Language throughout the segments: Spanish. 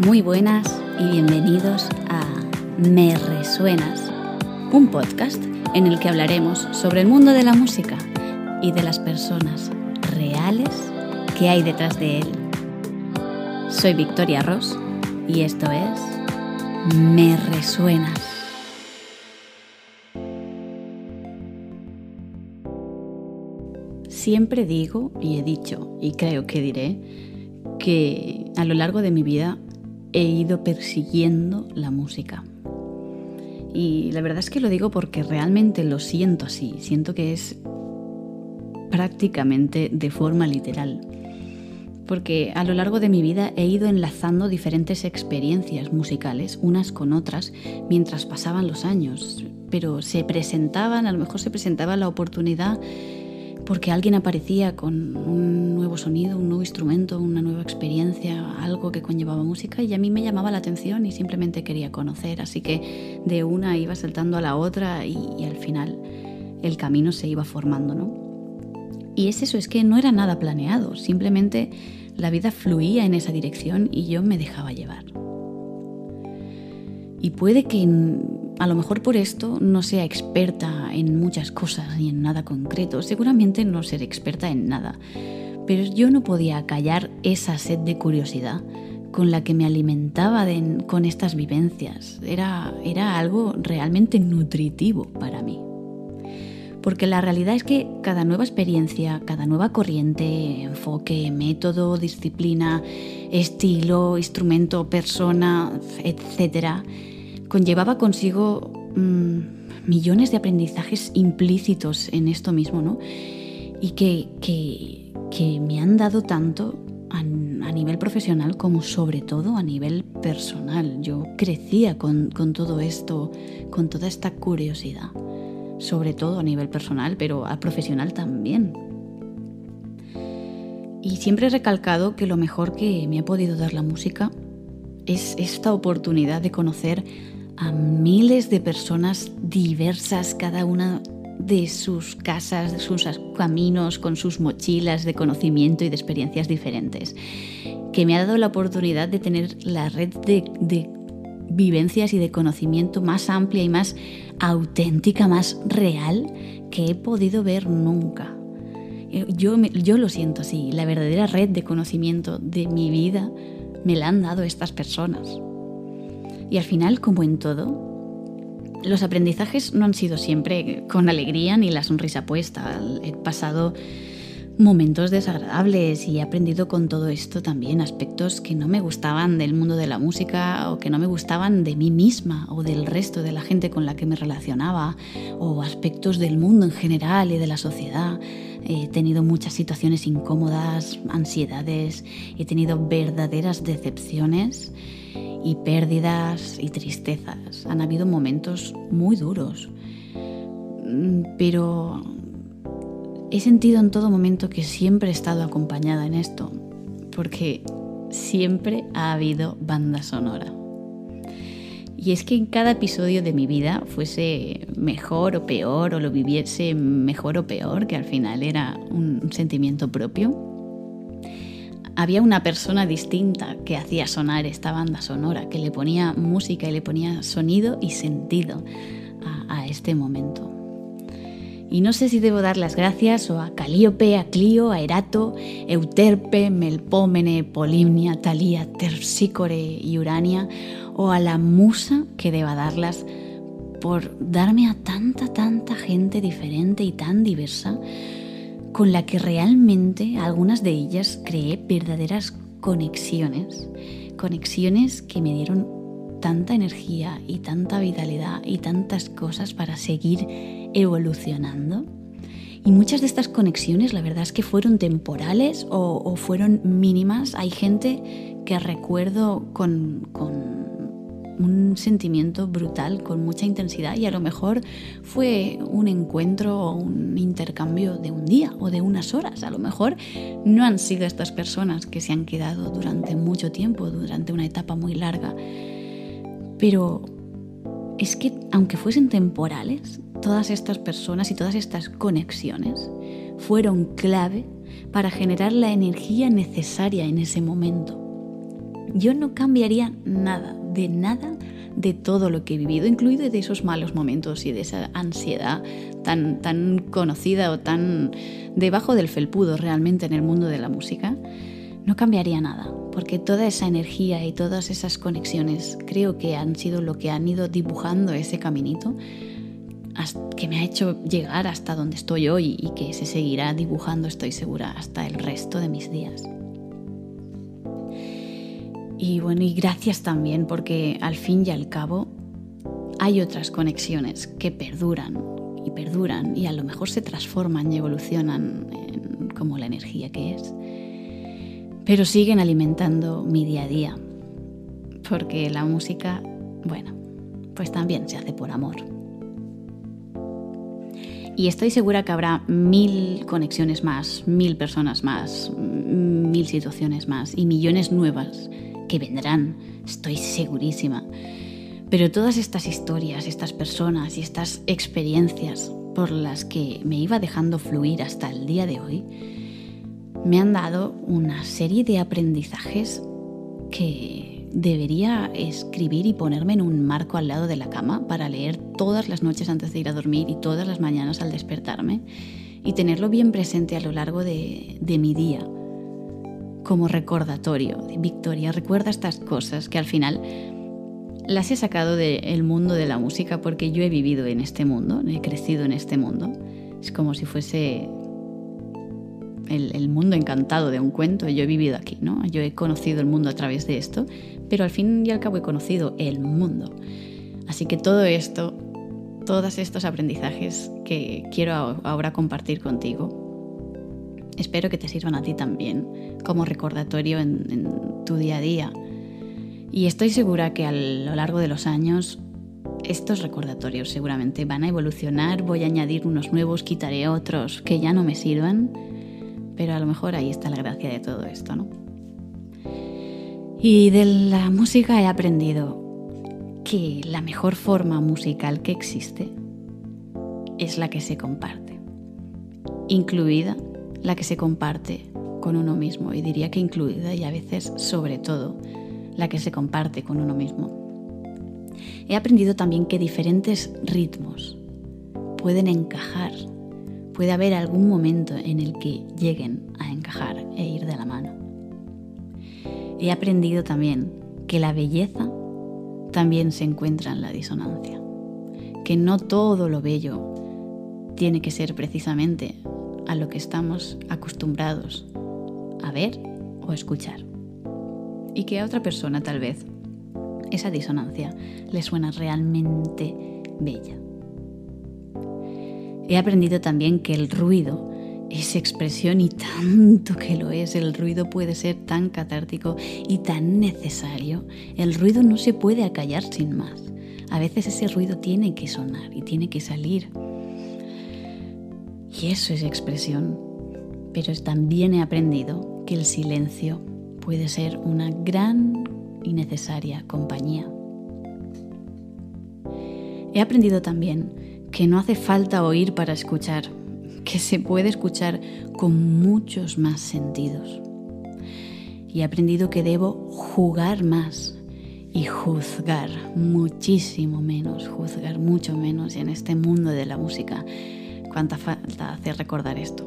Muy buenas y bienvenidos a Me Resuenas, un podcast en el que hablaremos sobre el mundo de la música y de las personas reales que hay detrás de él. Soy Victoria Ross y esto es Me Resuenas. Siempre digo y he dicho y creo que diré que a lo largo de mi vida he ido persiguiendo la música. Y la verdad es que lo digo porque realmente lo siento así, siento que es prácticamente de forma literal. Porque a lo largo de mi vida he ido enlazando diferentes experiencias musicales unas con otras mientras pasaban los años, pero se presentaban, a lo mejor se presentaba la oportunidad porque alguien aparecía con un nuevo sonido, un nuevo instrumento, una nueva experiencia, algo que conllevaba música y a mí me llamaba la atención y simplemente quería conocer, así que de una iba saltando a la otra y, al final el camino se iba formando, ¿no? Y es eso, es que no era nada planeado, simplemente la vida fluía en esa dirección y yo me dejaba llevar. Y puede que a lo mejor por esto no sea experta en muchas cosas ni en nada concreto, seguramente no ser experta en nada, pero yo no podía callar esa sed de curiosidad con la que me alimentaba con estas vivencias. Era, era algo realmente nutritivo para mí. Porque la realidad es que cada nueva experiencia, cada nueva corriente, enfoque, método, disciplina, estilo, instrumento, persona, etcétera, conllevaba consigo mm, millones de aprendizajes implícitos en esto mismo, ¿no? Y que, que, me han dado tanto a, nivel profesional como sobre todo a nivel personal. Yo crecía con, con todo esto, con toda esta curiosidad, sobre todo a nivel personal, pero a profesional también. Y siempre he recalcado que lo mejor que me ha podido dar la música es esta oportunidad de conocer a miles de personas diversas, cada una de sus casas, de sus caminos, con sus mochilas de conocimiento y de experiencias diferentes, que me ha dado la oportunidad de tener la red de, vivencias y de conocimiento más amplia y más auténtica, más real que he podido ver nunca. Eh, yo, yo lo siento así, la verdadera red de conocimiento de mi vida me la han dado estas personas. Y al final, como en todo, los aprendizajes no han sido siempre con alegría ni la sonrisa puesta. He pasado momentos desagradables y he aprendido con todo esto también aspectos que no me gustaban del mundo de la música o que no me gustaban de mí misma o del resto de la gente con la que me relacionaba o aspectos del mundo en general y de la sociedad. He tenido muchas situaciones incómodas, ansiedades, he tenido verdaderas decepciones y pérdidas y tristezas. Han habido momentos muy duros, mm, pero he sentido en todo momento que siempre he estado acompañada en esto, porque siempre ha habido banda sonora. Y es que en cada episodio de mi vida, fuese mejor o peor, o lo viviese mejor o peor, que al final era un sentimiento propio, había una persona distinta que hacía sonar esta banda sonora, que le ponía música y le ponía sonido y sentido a, este momento. Y no sé si debo dar las gracias o a Calíope, a Clio, a Erato, Euterpe, Melpómene, Polimnia, Talía, Terpsícore y Urania, o a la musa que deba darlas por darme a tanta, tanta gente diferente y tan diversa con la que realmente algunas de ellas creé verdaderas conexiones, conexiones que me dieron tanta energía y tanta vitalidad y tantas cosas para seguir evolucionando. Y muchas de estas conexiones la verdad es que fueron temporales o, fueron mínimas. Hay gente que recuerdo con, un sentimiento brutal con mucha intensidad y a lo mejor fue un encuentro o un intercambio de un día o de unas horas. A lo mejor no han sido estas personas que se han quedado durante mucho tiempo, durante una etapa muy larga. Pero es que aunque fuesen temporales, todas estas personas y todas estas conexiones fueron clave para generar la energía necesaria en ese momento Yo no cambiaría nada, de nada de todo lo que he vivido, incluido de esos malos momentos y de esa ansiedad tan, tan conocida o tan debajo del felpudo realmente en el mundo de la música, no cambiaría nada, porque toda esa energía y todas esas conexiones creo que han sido lo que han ido dibujando ese caminito que me ha hecho llegar hasta donde estoy hoy y que se seguirá dibujando, estoy segura, hasta el resto de mis días. Y bueno, y gracias también porque al fin y al cabo hay otras conexiones que perduran y perduran y a lo mejor se transforman y evolucionan como la energía que es. Pero siguen alimentando mi día a día. Porque la música, bueno, pues también se hace por amor. Y estoy segura que habrá mil conexiones más, mil personas más, mil situaciones más y millones nuevas que vendrán, estoy segurísima. Pero todas estas historias, estas personas y estas experiencias por las que me iba dejando fluir hasta el día de hoy, me han dado una serie de aprendizajes que debería escribir y ponerme en un marco al lado de la cama para leer todas las noches antes de ir a dormir y todas las mañanas al despertarme y tenerlo bien presente a lo largo de, de mi día como recordatorio. Victoria, recuerda estas cosas que al final las he sacado del mundo de la música porque yo he vivido en este mundo, he crecido en este mundo. Es como si fuese el, mundo encantado de un cuento. Yo he vivido aquí, ¿no? Yo he conocido el mundo a través de esto, pero al fin y al cabo he conocido el mundo. Así que todo esto, todos estos aprendizajes que quiero ahora compartir contigo, espero que te sirvan a ti también como recordatorio en, tu día a día. Y estoy segura que a lo largo de los años estos recordatorios seguramente van a evolucionar, voy a añadir unos nuevos, quitaré otros que ya no me sirvan, pero a lo mejor ahí está la gracia de todo esto, ¿no? Y de la música he aprendido que la mejor forma musical que existe es la que se comparte, incluida la que se comparte con uno mismo y diría que incluida y a veces sobre todo la que se comparte con uno mismo. He aprendido también que diferentes ritmos pueden encajar, puede haber algún momento en el que lleguen a encajar e ir de la mano. He aprendido también que la belleza también se encuentra en la disonancia, que no todo lo bello tiene que ser precisamente lo que estamos acostumbrados a ver o escuchar. Y que a otra persona tal vez esa disonancia le suena realmente bella. He aprendido también que el ruido es expresión y tanto que lo es, el ruido puede ser tan catártico y tan necesario. El ruido no se puede acallar sin más. A veces ese ruido tiene que sonar y tiene que salir eso es expresión. Pero también he aprendido que el silencio puede ser una gran y necesaria compañía. He aprendido también que no hace falta oír para escuchar, que se puede escuchar con muchos más sentidos. Y he aprendido que debo jugar más y juzgar muchísimo menos, juzgar mucho menos en este mundo de la música Cuánta falta hace recordar esto,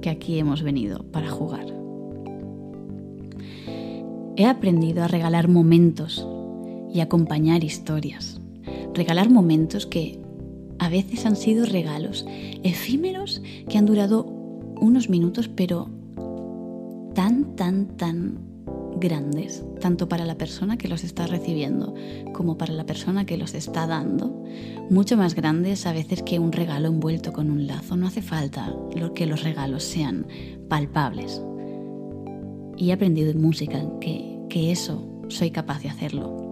que aquí hemos venido para jugar. He aprendido a regalar momentos y acompañar historias. Regalar momentos que a veces han sido regalos efímeros que han durado unos minutos, pero tan, tan, tan grandes, tanto para la persona que los está recibiendo como para la persona que los está dando, mucho más grandes a veces que un regalo envuelto con un lazo. No hace falta que los regalos sean palpables. Y he aprendido en música que, que eso soy capaz de hacerlo.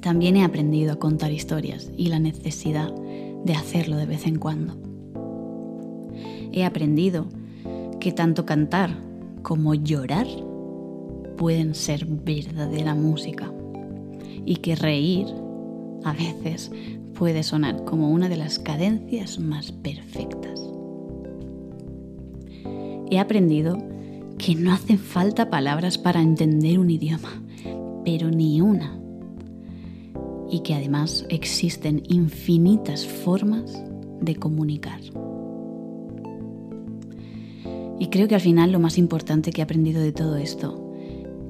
También he aprendido a contar historias y la necesidad de hacerlo de vez en cuando. He aprendido que tanto cantar como llorar pueden ser verdadera música y que reír a veces puede sonar como una de las cadencias más perfectas. He aprendido que no hacen falta palabras para entender un idioma, pero ni una. Y que además existen infinitas formas de comunicar. Y creo que al final lo más importante que he aprendido de todo esto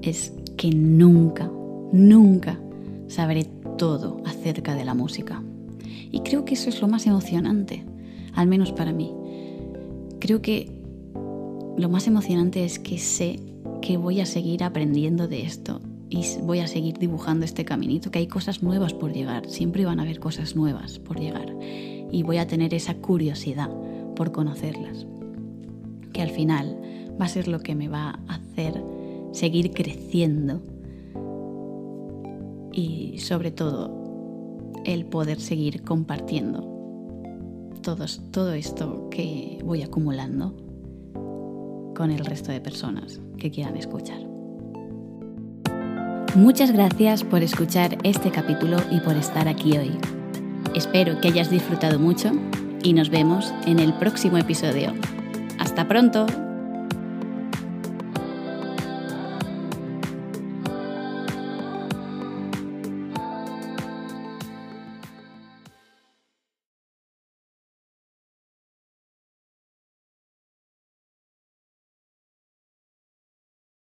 es que nunca, nunca sabré todo acerca de la música. Y creo que eso es lo más emocionante, al menos para mí. Creo que lo más emocionante es que sé que voy a seguir aprendiendo de esto y voy a seguir dibujando este caminito, que hay cosas nuevas por llegar, siempre van a haber cosas nuevas por llegar y voy a tener esa curiosidad por conocerlas, que al final va a ser lo que me va a hacer seguir creciendo y sobre todo el poder seguir compartiendo todo esto que voy acumulando con el resto de personas que quieran escuchar. Muchas gracias por escuchar este capítulo y por estar aquí hoy. Espero que hayas disfrutado mucho y nos vemos en el próximo episodio. ¡Hasta pronto!